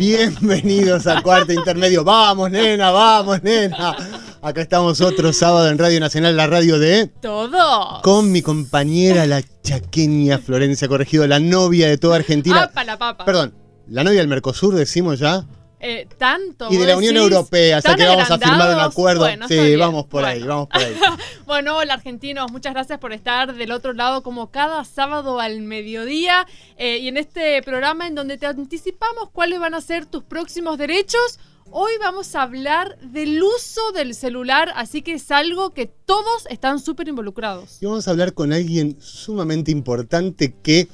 Bienvenidos a Cuarto Intermedio. Vamos, nena, vamos, nena. Acá estamos otro sábado en Radio Nacional, la radio de... Todo. Con mi compañera, la chaqueña Florencia Corregido, la novia de toda Argentina. Apa la papa. Perdón, la novia del Mercosur, decimos ya. Eh, tanto. Y de la Unión decís, Europea, ¿tan que vamos a firmar un acuerdo. Bueno, sí, vamos por ahí, vamos por ahí. Bueno, hola argentinos, muchas gracias por estar del otro lado como cada sábado al mediodía eh, y en este programa en donde te anticipamos cuáles van a ser tus próximos derechos. Hoy vamos a hablar del uso del celular, así que es algo que todos están súper involucrados. Y vamos a hablar con alguien sumamente importante que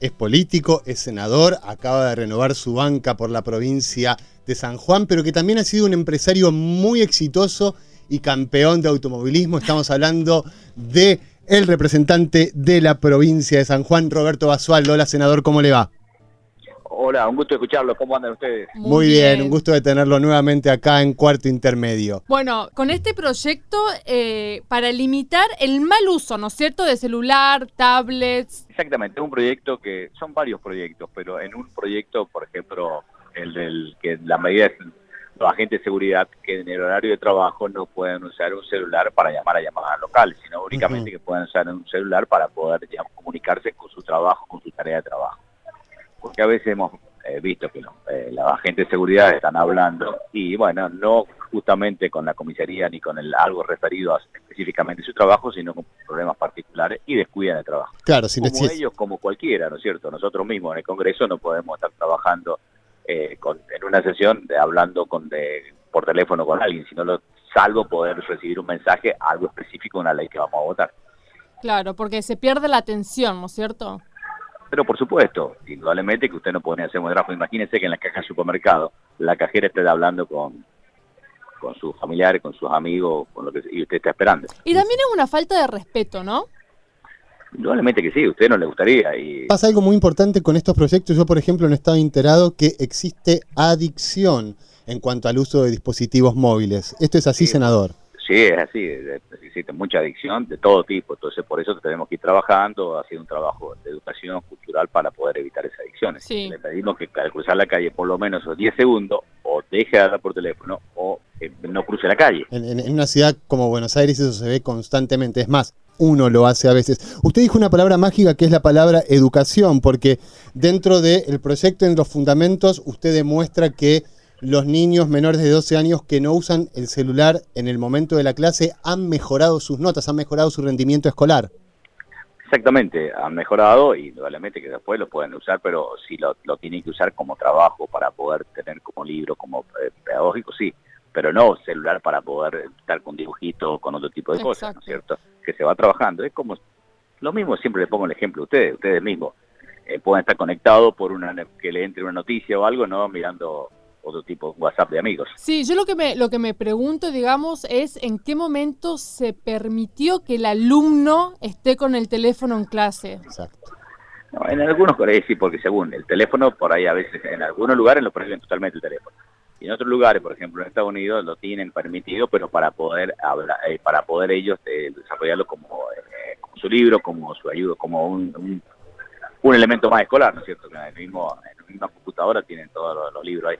es político, es senador, acaba de renovar su banca por la provincia de San Juan, pero que también ha sido un empresario muy exitoso y campeón de automovilismo. Estamos hablando de el representante de la provincia de San Juan, Roberto Basualdo. Hola, senador, ¿cómo le va? Hola, un gusto escucharlo. ¿Cómo andan ustedes? Muy, bien. un gusto de tenerlo nuevamente acá en Cuarto Intermedio. Bueno, con este proyecto eh, para limitar el mal uso, ¿no es cierto?, de celular, tablets. Exactamente, es un proyecto que son varios proyectos, pero en un proyecto, por ejemplo, el del que la medida es los agentes de seguridad que en el horario de trabajo no pueden usar un celular para llamar a llamadas locales, sino únicamente que puedan usar un celular para poder digamos, comunicarse con su trabajo, con su tarea de trabajo. Porque a veces hemos eh, visto que los, eh, los agentes de seguridad están hablando y bueno, no justamente con la comisaría ni con el algo referido a específicamente su trabajo, sino con problemas particulares y descuidan el trabajo Claro, si como ellos, como cualquiera, ¿no es cierto? Nosotros mismos en el Congreso no podemos estar trabajando eh, con- en una sesión de, hablando con de, por teléfono con alguien, sino lo, salvo poder recibir un mensaje, algo específico, una ley que vamos a votar. Claro, porque se pierde la atención, ¿no es cierto? Pero por supuesto, indudablemente que usted no puede hacer un trabajo. Imagínense que en la caja del supermercado la cajera esté hablando con con sus familiares, con sus amigos, con lo que y usted está esperando. Y también es una falta de respeto, ¿no? Indudablemente que sí, a usted no le gustaría y Pasa algo muy importante con estos proyectos. Yo, por ejemplo, no estaba enterado que existe adicción en cuanto al uso de dispositivos móviles. ¿Esto es así, Sí. senador? Sí, es así, de- existe mucha adicción de todo tipo, entonces por eso tenemos que ir trabajando, haciendo un trabajo de educación cultural para poder evitar esas adicciones. Sí. Le pedimos que al cruzar la calle por lo menos esos 10 segundos o deje de hablar por teléfono o eh, no cruce la calle. En, en- en una ciudad como Buenos Aires eso se ve constantemente. Es más, uno lo hace a veces. Usted dijo una palabra mágica que es la palabra educación, porque dentro del proyecto, en los fundamentos, usted demuestra que los niños menores de 12 años que no usan el celular en el momento de la clase han mejorado sus notas, han mejorado su rendimiento escolar. Exactamente, han mejorado y indudablemente que después lo pueden usar, pero si lo, lo tienen que usar como trabajo para poder tener como libro, como eh, pedagógico, sí, pero no celular para poder estar con dibujitos, con otro tipo de cosas, ¿no es cierto? Que se va trabajando. Es como, lo mismo siempre le pongo el ejemplo a ustedes, ustedes mismos. eh, pueden estar conectados por una que le entre una noticia o algo, no mirando otro tipo de WhatsApp de amigos. Sí, yo lo que me lo que me pregunto, digamos, es en qué momento se permitió que el alumno esté con el teléfono en clase. Exacto. No, en algunos colegios sí, porque según el teléfono, por ahí a veces, en algunos lugares lo prohíben totalmente el teléfono. Y en otros lugares, por ejemplo en Estados Unidos, lo tienen permitido, pero para poder hablar, eh, para poder ellos eh, desarrollarlo como, eh, como su libro, como su ayuda, como un, un, un elemento más escolar, ¿no es cierto? Que en, el mismo, en la misma computadora tienen todos los, los libros ahí.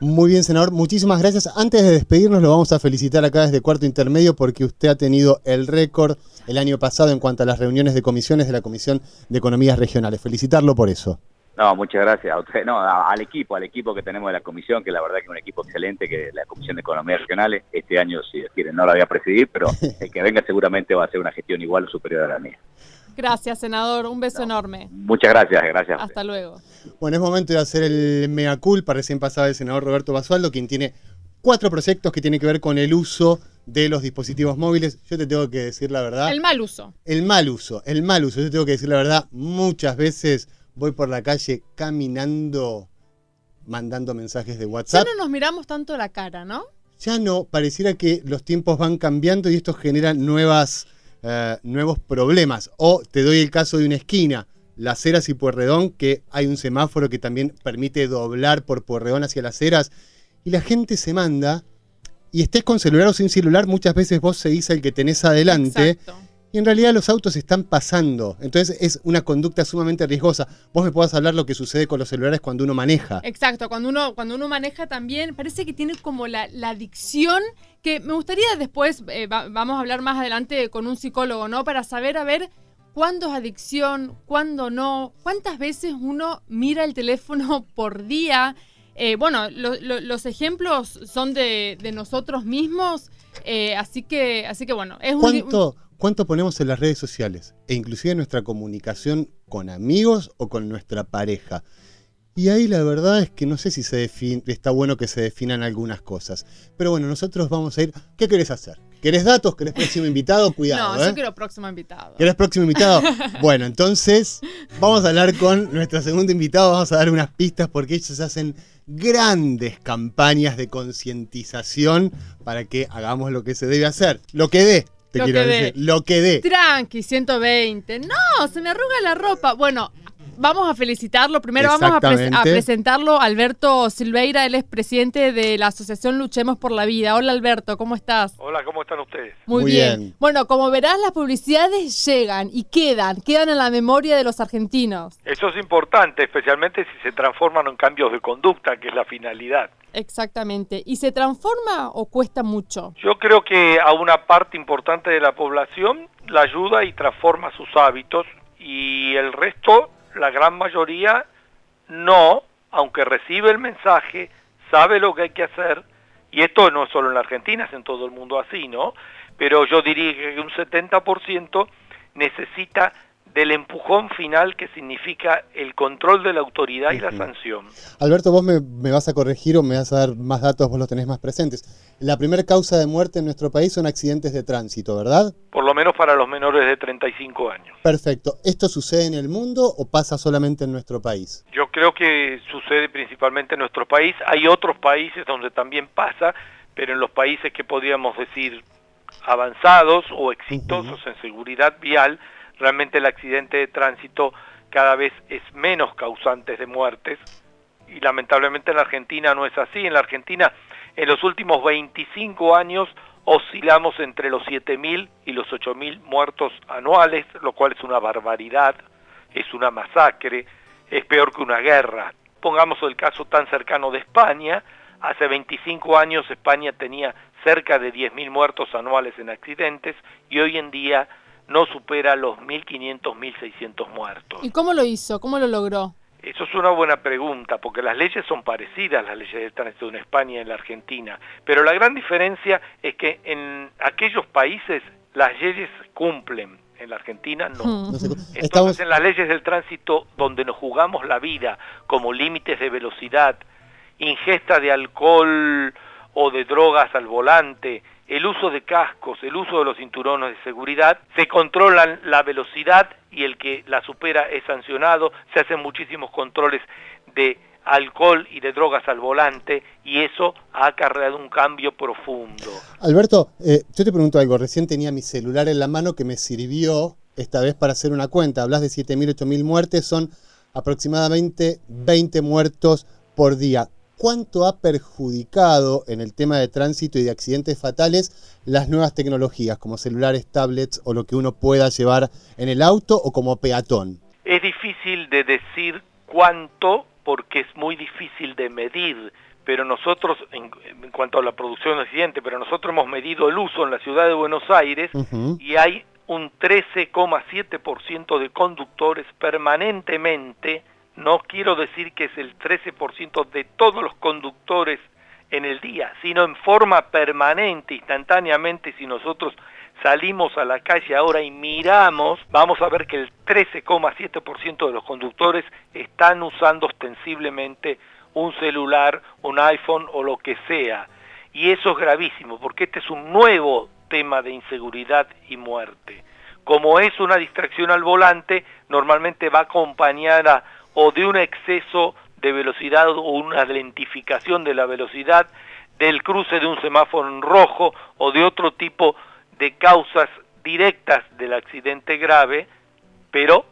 Muy bien, senador. Muchísimas gracias. Antes de despedirnos, lo vamos a felicitar acá desde Cuarto Intermedio porque usted ha tenido el récord el año pasado en cuanto a las reuniones de comisiones de la Comisión de Economías Regionales. Felicitarlo por eso. No, muchas gracias a usted, no, al equipo, al equipo que tenemos de la comisión, que la verdad que es un equipo excelente, que la Comisión de Economía Regionales, este año, si Dios quiere, no la voy a presidir, pero el que venga seguramente va a hacer una gestión igual o superior a la mía. Gracias, senador. Un beso enorme. Muchas gracias, gracias. Hasta luego. Bueno, es momento de hacer el mea culpa. Recién pasaba el senador Roberto Basualdo, quien tiene cuatro proyectos que tienen que ver con el uso de los dispositivos móviles. Yo te tengo que decir la verdad. El mal uso. El mal uso, el mal uso. Yo te tengo que decir la verdad. Muchas veces voy por la calle caminando mandando mensajes de Ya WhatsApp. no nos miramos tanto la cara, ¿no? Ya no, pareciera que los tiempos van cambiando y esto genera nuevas, eh, nuevos problemas. O te doy el caso de una esquina, Las Heras y Puerredón, que hay un semáforo que también permite doblar por Puerredón hacia Las Heras, y la gente se manda, y estés con celular o sin celular, muchas veces vos seguís el que tenés adelante. Y en realidad los autos están pasando. Entonces es una conducta sumamente riesgosa. Vos me podés hablar lo que sucede con los celulares cuando uno maneja. Exacto, cuando uno, cuando uno maneja también, parece que tiene como la, la adicción, que me gustaría después, eh, va- vamos a hablar más adelante con un psicólogo, ¿no? Para saber, a ver, cuándo es adicción, cuándo no, cuántas veces uno mira el teléfono por día. Eh, bueno, lo- lo- los ejemplos son de, de nosotros mismos, eh, así que, así que bueno, es un, ¿Cuánto, ¿Cuánto ponemos en las redes sociales? E inclusive en nuestra comunicación con amigos o con nuestra pareja. Y ahí la verdad es que no sé si se define, está bueno que se definan algunas cosas. Pero bueno, nosotros vamos a ir. ¿Qué querés hacer? ¿Querés datos? ¿Querés próximo invitado? Cuidado, No, ¿eh? yo quiero próximo invitado. ¿Querés próximo invitado? Bueno, entonces vamos a hablar con nuestro segundo invitado, vamos a dar unas pistas porque ellos hacen grandes campañas de concientización para que hagamos lo que se debe hacer. Lo que dé, te Lo quiero decir. Lo que dé. Tranqui, 120. No, se me arruga la ropa. Bueno, vamos a felicitarlo. Primero vamos a, pres- a presentarlo. Alberto Silveira, él es presidente de la Asociación Luchemos por la Vida. Hola Alberto, ¿cómo estás? Hola, ¿cómo están ustedes? Muy, Muy bien. bien. Bueno, como verás, las publicidades llegan y quedan, quedan en la memoria de los argentinos. Eso es importante, especialmente si se transforman en cambios de conducta, que es la finalidad. Exactamente. ¿Y se transforma o cuesta mucho? Yo creo que a una parte importante de la población la ayuda y transforma sus hábitos y el resto, la gran mayoría, no, aunque recibe el mensaje, sabe lo que hay que hacer, y esto no es solo en la Argentina, es en todo el mundo así, ¿no? Pero yo diría que un 70% necesita del empujón final que significa el control de la autoridad y la sanción. Alberto, vos me, me vas a corregir o me vas a dar más datos, vos los tenés más presentes. La primera causa de muerte en nuestro país son accidentes de tránsito, ¿verdad? por lo menos para los menores de 35 años. Perfecto. ¿Esto sucede en el mundo o pasa solamente en nuestro país? Yo creo que sucede principalmente en nuestro país. Hay otros países donde también pasa, pero en los países que podríamos decir avanzados o exitosos en seguridad vial, realmente el accidente de tránsito cada vez es menos causante de muertes y lamentablemente en la Argentina no es así. En la Argentina en los últimos 25 años oscilamos entre los 7.000 y los 8.000 muertos anuales, lo cual es una barbaridad, es una masacre, es peor que una guerra. Pongamos el caso tan cercano de España, hace 25 años España tenía cerca de 10.000 muertos anuales en accidentes y hoy en día no supera los 1.500, 1.600 muertos. ¿Y cómo lo hizo? ¿Cómo lo logró? Eso es una buena pregunta, porque las leyes son parecidas, las leyes de tránsito en España y en la Argentina, pero la gran diferencia es que en aquellos países las leyes cumplen, en la Argentina no. Hmm. Entonces, estamos, en las leyes del tránsito donde nos jugamos la vida, como límites de velocidad, ingesta de alcohol o de drogas al volante, el uso de cascos, el uso de los cinturones de seguridad, se controlan la velocidad y el que la supera es sancionado, se hacen muchísimos controles de alcohol y de drogas al volante y eso ha acarreado un cambio profundo. Alberto, eh, yo te pregunto algo. Recién tenía mi celular en la mano que me sirvió esta vez para hacer una cuenta. Hablas de 7.000, 8.000 muertes, son aproximadamente 20 muertos por día. ¿Cuánto ha perjudicado en el tema de tránsito y de accidentes fatales las nuevas tecnologías como celulares, tablets o lo que uno pueda llevar en el auto o como peatón? Es difícil de decir cuánto porque es muy difícil de medir, pero nosotros, en, en cuanto a la producción de accidentes, pero nosotros hemos medido el uso en la ciudad de Buenos Aires y hay un 13,7% de conductores permanentemente, no quiero decir que es el 13% de todos los conductores en el día, sino en forma permanente, instantáneamente, si nosotros salimos a la calle ahora y miramos, vamos a ver que el 13,7% de los conductores están usando ostensiblemente un celular, un iPhone o lo que sea. Y eso es gravísimo, porque este es un nuevo tema de inseguridad y muerte. Como es una distracción al volante, normalmente va acompañada o de un exceso de velocidad o una lentificación de la velocidad del cruce de un semáforo en rojo o de otro tipo de causas directas del accidente grave, pero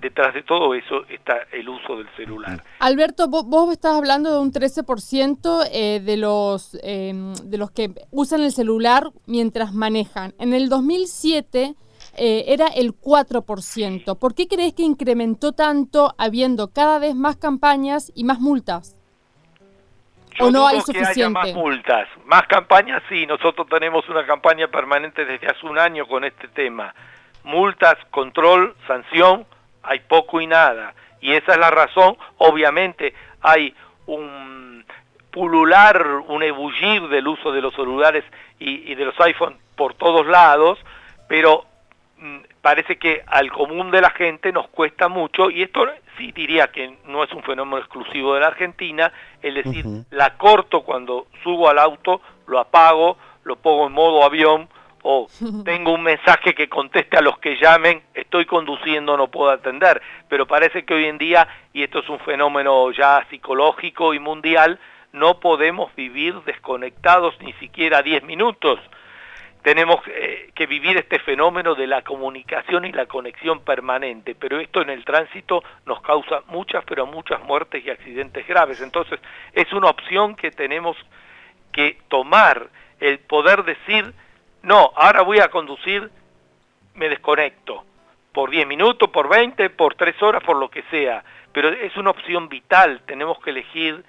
detrás de todo eso está el uso del celular. Alberto, vos, estás hablando de un 13% eh, de, los, em, de los que usan el celular mientras manejan. En el 2007 eh, era el 4%. ¿Por qué crees que incrementó tanto habiendo cada vez más campañas y más multas? ¿O no hay suficiente? más multas. Más campañas, sí. Nosotros tenemos una campaña permanente desde hace un año con este tema. Multas, control, sanción, hay poco y nada. Y esa es la razón, obviamente hay un pulular, un ebullir del uso de los celulares y, de los iPhones por todos lados, pero parece que al común de la gente nos cuesta mucho, y esto sí diría que no es un fenómeno exclusivo de la Argentina, es decir, la corto cuando subo al auto, lo apago, lo pongo en modo avión, o tengo un mensaje que conteste a los que llamen, estoy conduciendo, no puedo atender. Pero parece que hoy en día, y esto es un fenómeno ya psicológico y mundial, no podemos vivir desconectados ni siquiera 10 minutos. Tenemos eh, que vivir este fenómeno de la comunicación y la conexión permanente, pero esto en el tránsito nos causa muchas, pero muchas muertes y accidentes graves. Entonces, es una opción que tenemos que tomar, el poder decir, no, ahora voy a conducir, me desconecto. Por 10 minutos, por 20, por 3 horas, por lo que sea. Pero es una opción vital. Tenemos que elegir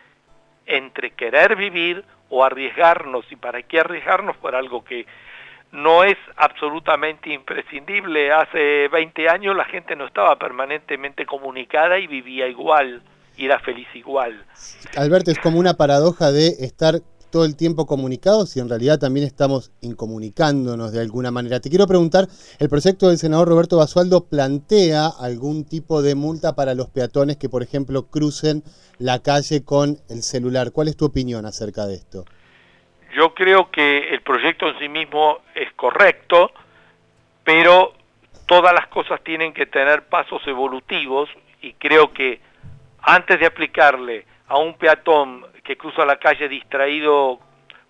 entre querer vivir o arriesgarnos. ¿Y para qué arriesgarnos por algo que no es absolutamente imprescindible? Hace 20 años la gente no estaba permanentemente comunicada y vivía igual y era feliz igual. Alberto, es como una paradoja de estar todo el tiempo comunicados y en realidad también estamos incomunicándonos de alguna manera. Te quiero preguntar, el proyecto del senador Roberto Basualdo plantea algún tipo de multa para los peatones que, por ejemplo, crucen la calle con el celular. ¿Cuál es tu opinión acerca de esto? Yo creo que el proyecto en sí mismo es correcto, pero todas las cosas tienen que tener pasos evolutivos y creo que antes de aplicarle a un peatón que cruza la calle distraído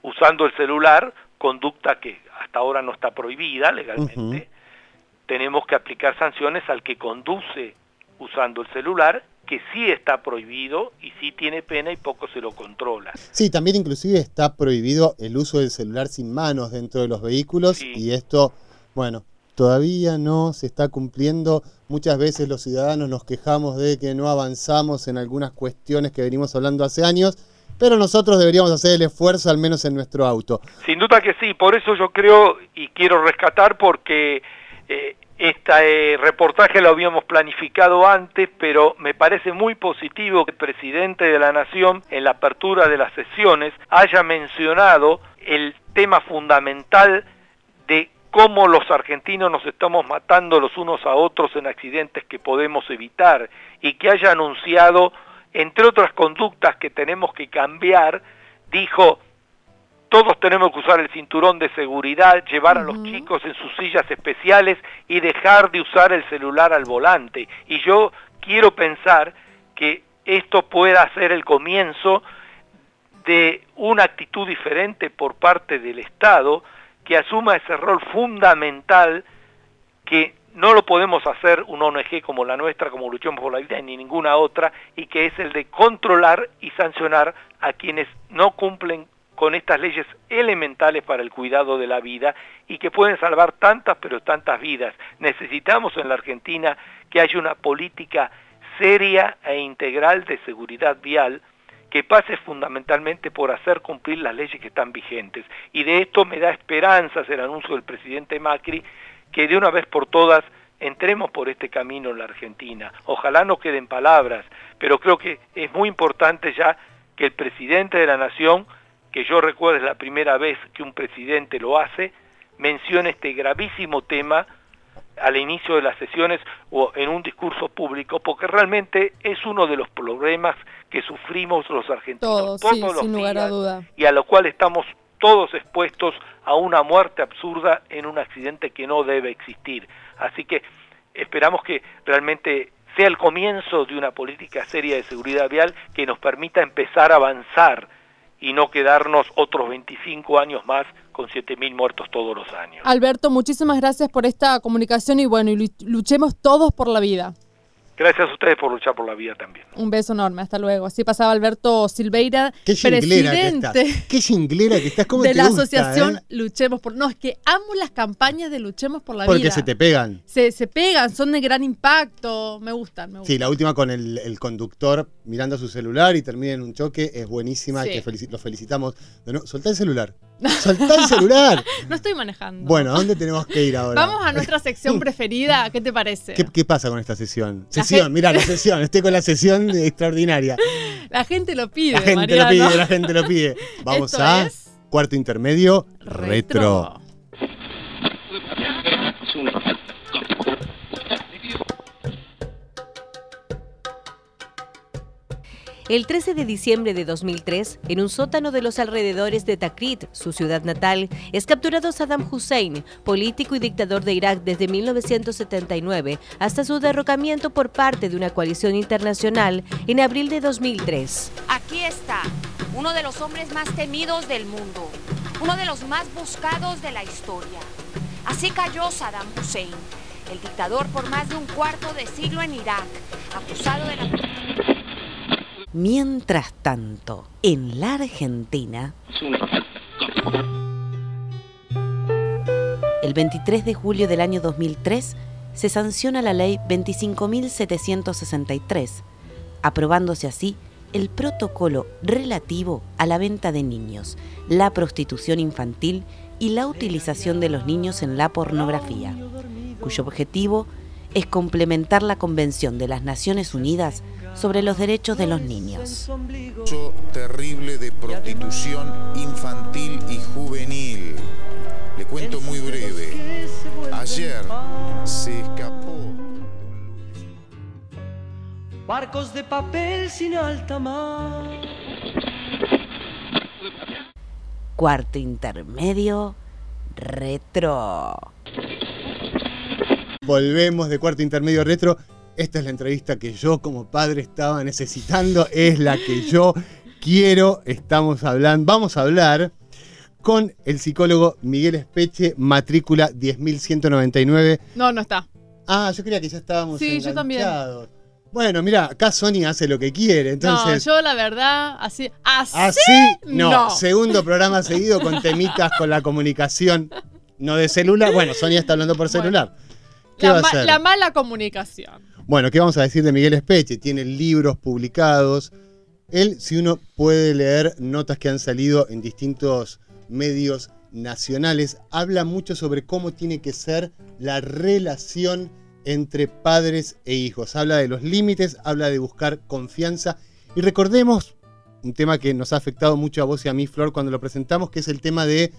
usando el celular, conducta que hasta ahora no está prohibida legalmente, tenemos que aplicar sanciones al que conduce usando el celular, que sí está prohibido y sí tiene pena y poco se lo controla. Sí, también inclusive está prohibido el uso del celular sin manos dentro de los vehículos y esto, bueno, todavía no se está cumpliendo. Muchas veces los ciudadanos nos quejamos de que no avanzamos en algunas cuestiones que venimos hablando hace años pero nosotros deberíamos hacer el esfuerzo al menos en nuestro auto. Sin duda que sí, por eso yo creo y quiero rescatar porque eh, este reportaje lo habíamos planificado antes, pero me parece muy positivo que el presidente de la Nación en la apertura de las sesiones haya mencionado el tema fundamental de cómo los argentinos nos estamos matando los unos a otros en accidentes que podemos evitar y que haya anunciado entre otras conductas que tenemos que cambiar, dijo, todos tenemos que usar el cinturón de seguridad, llevar a los chicos en sus sillas especiales y dejar de usar el celular al volante. Y yo quiero pensar que esto pueda ser el comienzo de una actitud diferente por parte del Estado que asuma ese rol fundamental que no lo podemos hacer una ONG como la nuestra, como Luchamos por la Vida, ni ninguna otra, y que es el de controlar y sancionar a quienes no cumplen con estas leyes elementales para el cuidado de la vida y que pueden salvar tantas pero tantas vidas. Necesitamos en la Argentina que haya una política seria e integral de seguridad vial que pase fundamentalmente por hacer cumplir las leyes que están vigentes. Y de esto me da esperanzas el anuncio del presidente Macri que de una vez por todas entremos por este camino en la Argentina. Ojalá no queden palabras, pero creo que es muy importante ya que el presidente de la Nación, que yo recuerdo es la primera vez que un presidente lo hace, mencione este gravísimo tema al inicio de las sesiones o en un discurso público, porque realmente es uno de los problemas que sufrimos los argentinos todos, los días y a lo cual estamos todos expuestos a una muerte absurda en un accidente que no debe existir. Así que esperamos que realmente sea el comienzo de una política seria de seguridad vial que nos permita empezar a avanzar y no quedarnos otros 25 años más con 7.000 muertos todos los años. Alberto, muchísimas gracias por esta comunicación y bueno, luchemos todos por la vida. Gracias a ustedes por luchar por la vida también. Un beso enorme, hasta luego. Así pasaba Alberto Silveira, presidente Qué singlera que estás, ¿cómo de la asociación eh? Luchemos por... No, es que amo las campañas de Luchemos por la Vida. Porque se te pegan. Se, se pegan, son de gran impacto, me gustan, me gustan. Sí, la última con el, el conductor mirando su celular y termina en un choque es buenísima, sí. que lo felicitamos. No, soltá el celular. Soltá el celular. no estoy manejando. Bueno, ¿a dónde tenemos que ir ahora? Vamos a nuestra sección preferida, ¿qué te parece? ¿Qué, qué pasa con esta sesión? Sesión, mira, la sesión, estoy con la sesión extraordinaria. La gente lo pide. La gente Mariano. lo pide, la gente lo pide. Vamos Esto a cuarto intermedio retro. retro. El 13 de diciembre de 2003, en un sótano de los alrededores de Takrit, su ciudad natal, es capturado Saddam Hussein, político y dictador de Irak desde 1979 hasta su derrocamiento por parte de una coalición internacional en abril de 2003. Aquí está, uno de los hombres más temidos del mundo, uno de los más buscados de la historia. Así cayó Saddam Hussein, el dictador por más de un cuarto de siglo en Irak, acusado de la... Mientras tanto, en la Argentina, el 23 de julio del año 2003 se sanciona la ley 25.763, aprobándose así el protocolo relativo a la venta de niños, la prostitución infantil y la utilización de los niños en la pornografía, cuyo objetivo es complementar la Convención de las Naciones Unidas sobre los derechos de los niños. Hecho terrible de prostitución infantil y juvenil. Le cuento muy breve. Ayer se escapó. Barcos de papel sin alta mar. Cuarto intermedio, retro. Volvemos de cuarto intermedio retro. Esta es la entrevista que yo como padre estaba necesitando, es la que yo quiero. Estamos hablando, vamos a hablar con el psicólogo Miguel Espeche, matrícula 10199. No, no está. Ah, yo creía que ya estábamos Sí, yo también. Bueno, mira, acá Sony hace lo que quiere, entonces. No, yo la verdad, así. ¿Así? Así, no. No. Segundo programa seguido con temitas con la comunicación, no de celular. Bueno, Sonia está hablando por Bueno. celular. ¿Qué La, va a ma- hacer? la mala comunicación. Bueno, ¿qué vamos a decir de Miguel Espeche? Tiene libros publicados. Él, si uno puede leer notas que han salido en distintos medios nacionales, habla mucho sobre cómo tiene que ser la relación entre padres e hijos. Habla de los límites, habla de buscar confianza. Y recordemos un tema que nos ha afectado mucho a vos y a mí, Flor, cuando lo presentamos, que es el tema de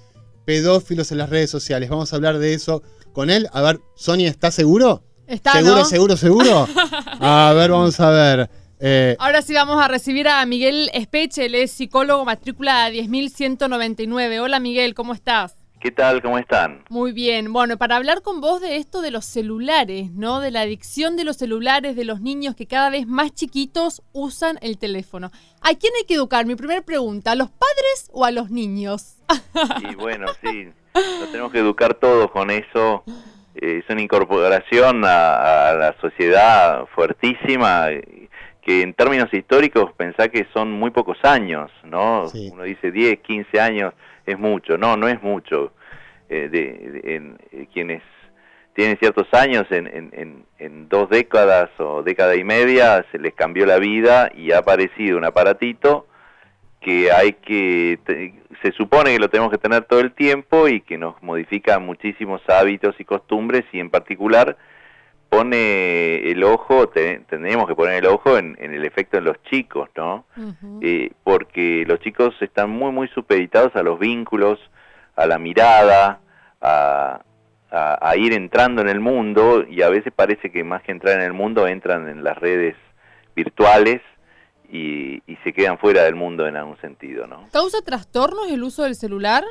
pedófilos en las redes sociales. Vamos a hablar de eso con él. A ver, Sonia, ¿está seguro? ¿Está, ¿Seguro, no? seguro, seguro? A ver, vamos a ver. Eh, Ahora sí vamos a recibir a Miguel Espeche, él es psicólogo matrícula 10.199. Hola Miguel, ¿cómo estás? ¿Qué tal? ¿Cómo están? Muy bien. Bueno, para hablar con vos de esto de los celulares, ¿no? De la adicción de los celulares, de los niños que cada vez más chiquitos usan el teléfono. ¿A quién hay que educar? Mi primera pregunta, ¿a los padres o a los niños? Y bueno, sí, nos tenemos que educar todos con eso. Eh, es una incorporación a, a la sociedad fuertísima que en términos históricos pensá que son muy pocos años, ¿no? Sí. Uno dice 10, 15 años es mucho. No, no es mucho. Eh, de, de- en, eh, quienes tienen ciertos años, en, en, en, en dos décadas o década y media, se les cambió la vida y ha aparecido un aparatito que hay que, se supone que lo tenemos que tener todo el tiempo y que nos modifica muchísimos hábitos y costumbres y en particular pone el ojo, te- tenemos que poner el ojo en, en el efecto en los chicos, ¿no? Eh, porque los chicos están muy, muy supeditados a los vínculos, a la mirada, a, a- a ir entrando en el mundo y a veces parece que más que entrar en el mundo entran en las redes virtuales y, y se quedan fuera del mundo en algún sentido, ¿no? ¿Causa trastornos el uso del celular?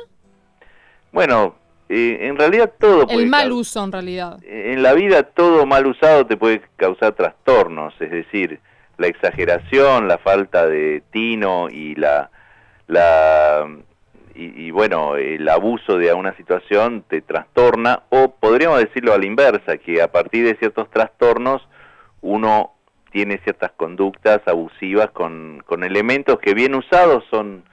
Bueno, Eh, en realidad todo puede El mal uso, en realidad. en la vida todo mal usado te puede causar trastornos, es decir, la exageración, la falta de tino y la, la y, y, bueno, el abuso de una situación te trastorna o podríamos decirlo a la inversa, que a partir de ciertos trastornos uno tiene ciertas conductas abusivas con, con elementos que bien usados son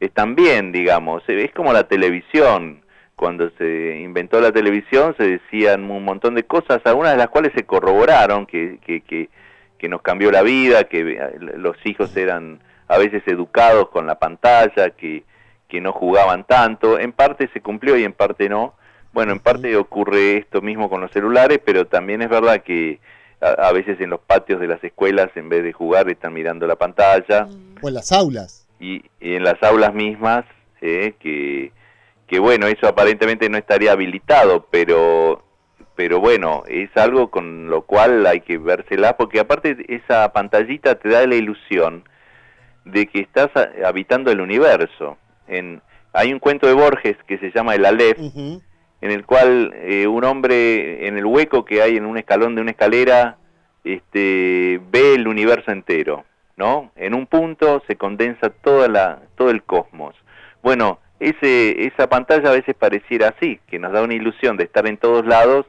están bien, digamos. Es como la televisión. Cuando se inventó la televisión se decían un montón de cosas, algunas de las cuales se corroboraron, que, que, que, que nos cambió la vida, que eh, los hijos eran a veces educados con la pantalla, que, que no jugaban tanto. En parte se cumplió y en parte no. Bueno, en parte ocurre esto mismo con los celulares, pero también es verdad que a, a veces en los patios de las escuelas, en vez de jugar, están mirando la pantalla O en las aulas. y, y en las aulas mismas, eh, que, que bueno, eso aparentemente no estaría habilitado, pero, pero bueno, es algo con lo cual hay que vérsela, porque aparte esa pantallita te da la ilusión de que estás habitando el universo. En, hay un cuento de Borges que se llama El Aleph, en el cual eh, un hombre en el hueco que hay en un escalón de una escalera este, ve el universo entero, ¿no? En un punto se condensa toda la, todo el cosmos. Bueno, ese, esa pantalla a veces pareciera así, que nos da una ilusión de estar en todos lados,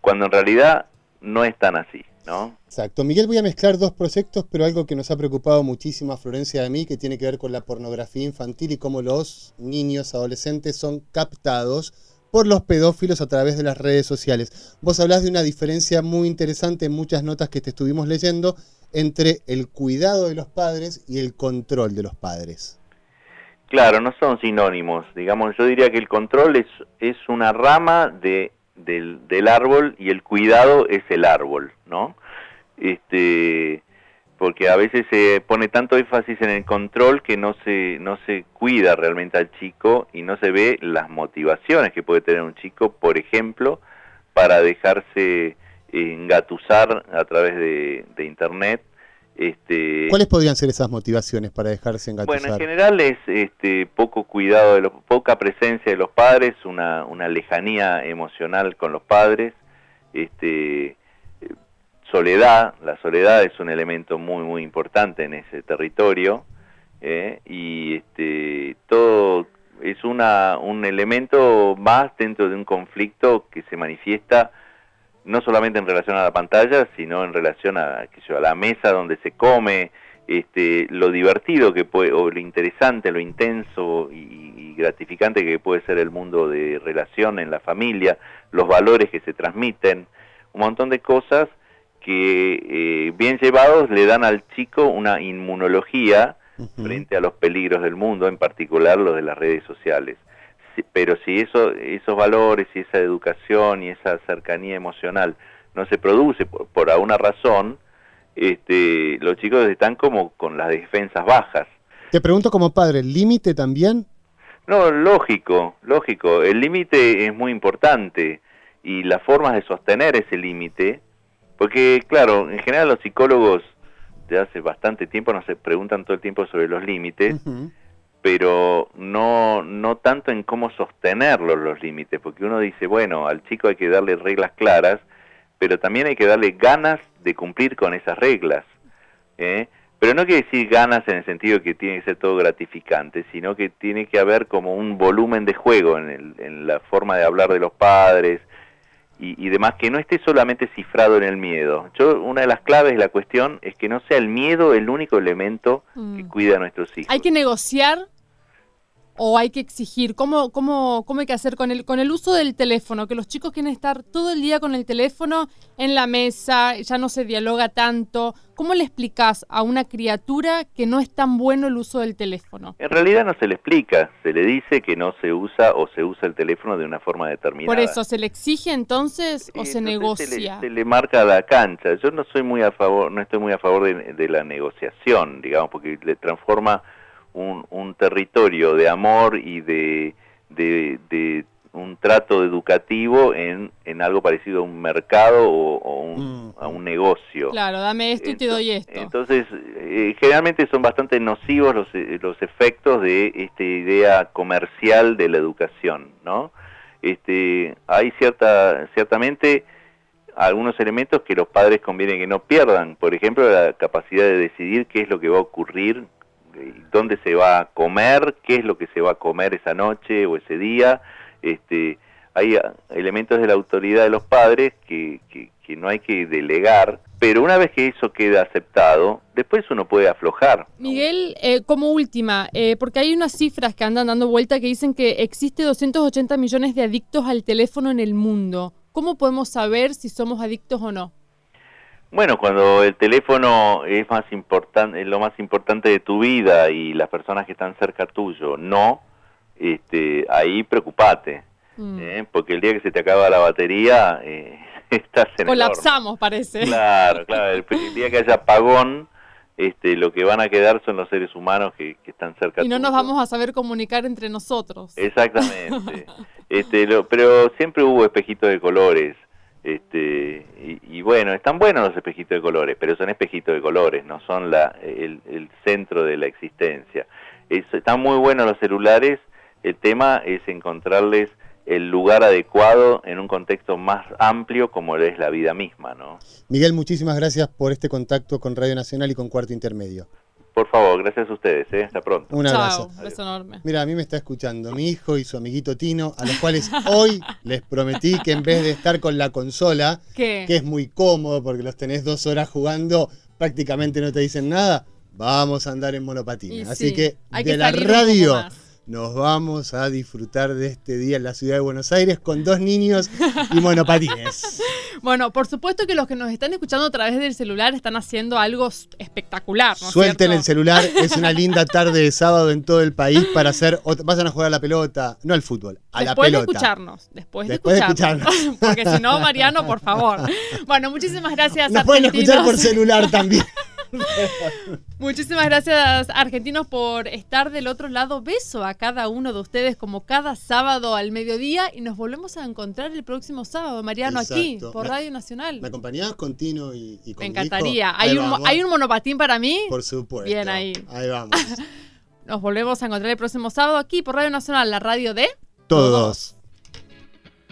cuando en realidad no es tan así, ¿no? Exacto. Miguel, voy a mezclar dos proyectos, pero algo que nos ha preocupado muchísimo a Florencia y a mí, que tiene que ver con la pornografía infantil y cómo los niños, adolescentes son captados por los pedófilos a través de las redes sociales. Vos hablás de una diferencia muy interesante en muchas notas que te estuvimos leyendo entre el cuidado de los padres y el control de los padres. Claro, no son sinónimos. Digamos, yo diría que el control es, una rama de, del, del árbol y el cuidado es el árbol, ¿no? Este, porque a veces se pone tanto énfasis en el control que no se, no se cuida realmente al chico y no se ve las motivaciones que puede tener un chico, por ejemplo, para dejarse engatusar a través de, de internet. Este, ¿Cuáles podrían ser esas motivaciones para dejarse bueno, en engatusar? general es este, poco cuidado, de los, poca presencia de los padres, una, una lejanía emocional con los padres, este, soledad, la soledad es un elemento muy muy importante en ese territorio eh, y este, todo es una, un elemento más dentro de un conflicto que se manifiesta no solamente en relación a la pantalla, sino en relación a, a la mesa donde se come, este, lo divertido que puede, o lo interesante, lo intenso y, y gratificante que puede ser el mundo de relación en la familia, los valores que se transmiten, un montón de cosas que eh, bien llevados le dan al chico una inmunología frente a los peligros del mundo, en particular los de las redes sociales. Si- Pero si eso, esos valores y esa educación y esa cercanía emocional no se produce por, por alguna razón, este, los chicos están como con las defensas bajas. Te pregunto como padre, ¿el límite también? No, lógico, lógico. El límite es muy importante y las formas de sostener ese límite, porque claro, en general los psicólogos de hace bastante tiempo nos preguntan todo el tiempo sobre los límites, pero no, no tanto en cómo sostenerlos los límites, porque uno dice, bueno, al chico hay que darle reglas claras, pero también hay que darle ganas de cumplir con esas reglas. ¿eh? Pero no quiere decir ganas en el sentido que tiene que ser todo gratificante, sino que tiene que haber como un volumen de juego en, el- en la forma de hablar de los padres y, y demás, que no esté solamente cifrado en el miedo. Yo, una de las claves de la cuestión es que no sea el miedo el único elemento que Mm. cuida a nuestros hijos. ¿Hay que negociar o hay que exigir? ¿Cómo, cómo, cómo hay que hacer con el, con el uso del teléfono? Que los chicos quieren estar todo el día con el teléfono en la mesa, ya no se dialoga tanto. ¿Cómo le explicas a una criatura que no es tan bueno el uso del teléfono? En realidad no se le explica, se le dice que no se usa o se usa el teléfono de una forma determinada. Por eso, ¿se le exige entonces o se Se le, negocia? se le marca la cancha. Yo no soy muy a favor, no estoy muy a favor de, de la negociación, digamos, porque le transforma un, un territorio de amor y de, de, de un trato educativo en, en algo parecido a un mercado o, o un, a un negocio. Claro, dame esto y te doy esto. Entonces, eh, generalmente son bastante nocivos los, eh, los efectos de esta idea comercial de la educación, ¿no? este, hay cierta, ciertamente algunos elementos que los padres conviene que no pierdan, por ejemplo, la capacidad de decidir qué es lo que va a ocurrir, dónde se va a comer, qué es lo que se va a comer esa noche o ese día, este, hay elementos de la autoridad de los padres que, que, no hay que delegar, pero una vez que eso queda aceptado, después uno puede aflojar. Miguel, eh, como última, eh, porque hay unas cifras que andan dando vuelta que dicen que existe 280 millones de adictos al teléfono en el mundo. ¿Cómo podemos saber si somos adictos o no? Bueno, cuando el teléfono es más importante, es lo más importante de tu vida y las personas que están cerca tuyo no, este, ahí preocupate, mm. ¿eh? porque el día que se te acaba la batería eh, estás en colapsamos, parece. Claro, claro. El, día que haya apagón, este, lo que van a quedar son los seres humanos que, están cerca. Y no nos vamos a saber comunicar entre nosotros. Exactamente. este, pero siempre hubo espejitos de colores. Este, y, bueno, están buenos los espejitos de colores, pero son espejitos de colores, no son la, el, centro de la existencia. están muy buenos los celulares, el tema es encontrarles el lugar adecuado en un contexto más amplio como es la vida misma, ¿no? Miguel, muchísimas gracias por este contacto con Radio Nacional y con Cuarto Intermedio. Por favor, gracias a ustedes, ¿eh? hasta pronto. Un abrazo. Chao, beso enorme. Mira, a mí me está escuchando mi hijo y su amiguito Tino, a los cuales hoy les prometí que en vez de estar con la consola, que es muy cómodo porque los tenés dos horas jugando, prácticamente no te dicen nada, vamos a andar en monopatín. Así que de la radio nos vamos a disfrutar de este día en la ciudad de Buenos Aires con dos niños y monopatines. bueno, por supuesto que los que nos están escuchando a través del celular están haciendo algo espectacular. ¿no Suelten el celular, es una linda tarde de sábado en todo el país para hacer, vayan a jugar a la pelota, no al fútbol, a la pelota. Después de escucharnos, después, de escucharnos. Porque si no, Mariano, por favor. Bueno, muchísimas gracias. Nos pueden escuchar por celular también. Muchísimas gracias argentinos por estar del otro lado. Beso a cada uno de ustedes como cada sábado al mediodía y nos volvemos a encontrar el próximo sábado, Mariano, aquí por Radio Nacional. ¿Me acompañás con Tino y, con Me encantaría. ¿Hay un, ¿Hay un monopatín para mí? Por supuesto. Bien ahí. Ahí vamos. nos volvemos a encontrar el próximo sábado aquí por Radio Nacional, la radio de todos.